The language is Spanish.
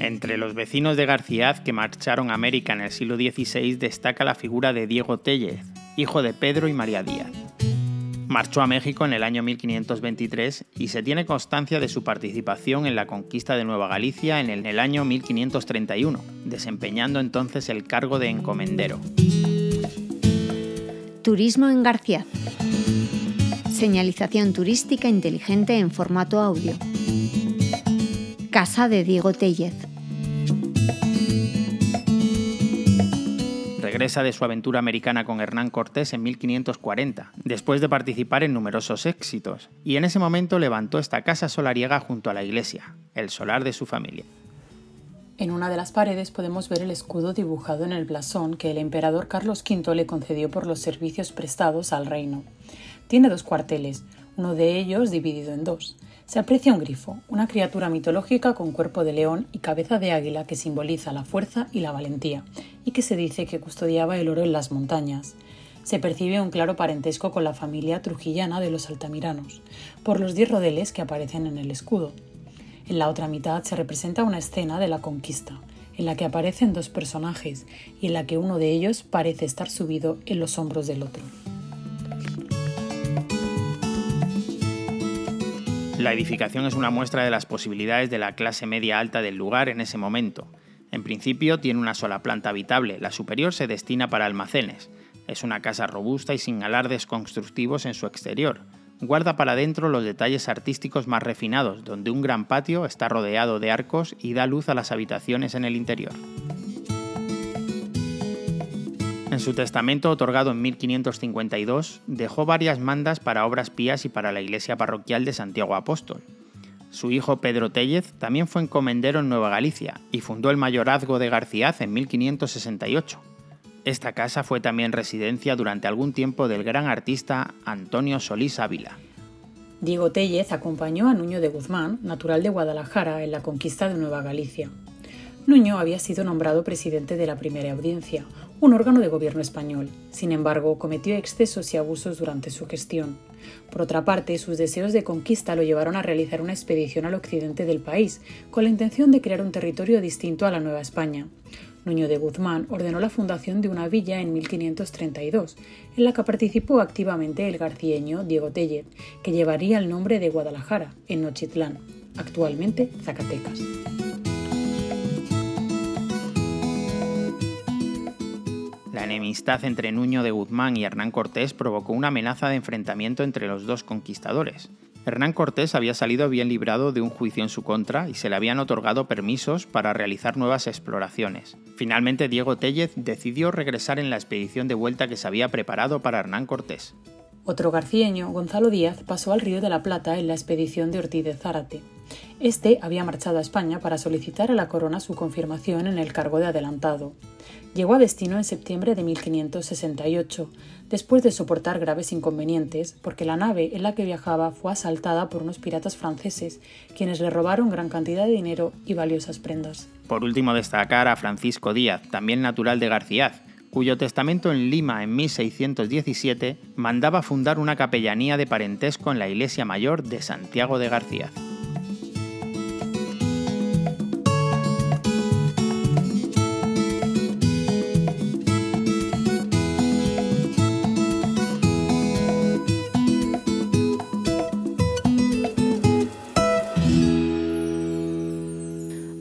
Entre los vecinos de García que marcharon a América en el siglo XVI destaca la figura de Diego Tellez, hijo de Pedro y María Díaz. Marchó a México en el año 1523 y se tiene constancia de su participación en la conquista de Nueva Galicia en el año 1531, desempeñando entonces el cargo de encomendero. Turismo en García. Señalización turística inteligente en formato audio. Casa de Diego Tellez. Regresa de su aventura americana con Hernán Cortés en 1540, después de participar en numerosos éxitos, y en ese momento levantó esta casa solariega junto a la iglesia, el solar de su familia. En una de las paredes podemos ver el escudo dibujado en el blasón que el emperador Carlos V le concedió por los servicios prestados al reino. Tiene dos cuarteles, uno de ellos dividido en dos. Se aprecia un grifo, una criatura mitológica con cuerpo de león y cabeza de águila que simboliza la fuerza y la valentía, y que se dice que custodiaba el oro en las montañas. Se percibe un claro parentesco con la familia trujillana de los altamiranos, por los diez rodeles que aparecen en el escudo. En la otra mitad se representa una escena de la conquista, en la que aparecen dos personajes y en la que uno de ellos parece estar subido en los hombros del otro. La edificación es una muestra de las posibilidades de la clase media alta del lugar en ese momento. En principio tiene una sola planta habitable, la superior se destina para almacenes. Es una casa robusta y sin alardes constructivos en su exterior. Guarda para adentro los detalles artísticos más refinados, donde un gran patio está rodeado de arcos y da luz a las habitaciones en el interior. En su testamento, otorgado en 1552, dejó varias mandas para obras pías y para la iglesia parroquial de Santiago Apóstol. Su hijo Pedro Tellez también fue encomendero en Nueva Galicia y fundó el mayorazgo de Garciaz en 1568. Esta casa fue también residencia durante algún tiempo del gran artista Antonio Solís Ávila. Diego Tellez acompañó a Nuño de Guzmán, natural de Guadalajara, en la conquista de Nueva Galicia. Nuño había sido nombrado presidente de la primera audiencia, un órgano de gobierno español. Sin embargo, cometió excesos y abusos durante su gestión. Por otra parte, sus deseos de conquista lo llevaron a realizar una expedición al occidente del país, con la intención de crear un territorio distinto a la Nueva España. Nuño de Guzmán ordenó la fundación de una villa en 1532, en la que participó activamente el garcieño Diego Tellez, que llevaría el nombre de Guadalajara, en Nochitlán, actualmente Zacatecas. La enemistad entre Nuño de Guzmán y Hernán Cortés provocó una amenaza de enfrentamiento entre los dos conquistadores. Hernán Cortés había salido bien librado de un juicio en su contra y se le habían otorgado permisos para realizar nuevas exploraciones. Finalmente Diego Tellez decidió regresar en la expedición de vuelta que se había preparado para Hernán Cortés. Otro garcieño, Gonzalo Díaz, pasó al Río de la Plata en la expedición de Ortiz de Zárate. Este había marchado a España para solicitar a la corona su confirmación en el cargo de adelantado. Llegó a destino en septiembre de 1568, después de soportar graves inconvenientes, porque la nave en la que viajaba fue asaltada por unos piratas franceses, quienes le robaron gran cantidad de dinero y valiosas prendas. Por último, destacar a Francisco Díaz, también natural de García, cuyo testamento en Lima en 1617 mandaba fundar una capellanía de parentesco en la iglesia mayor de Santiago de García.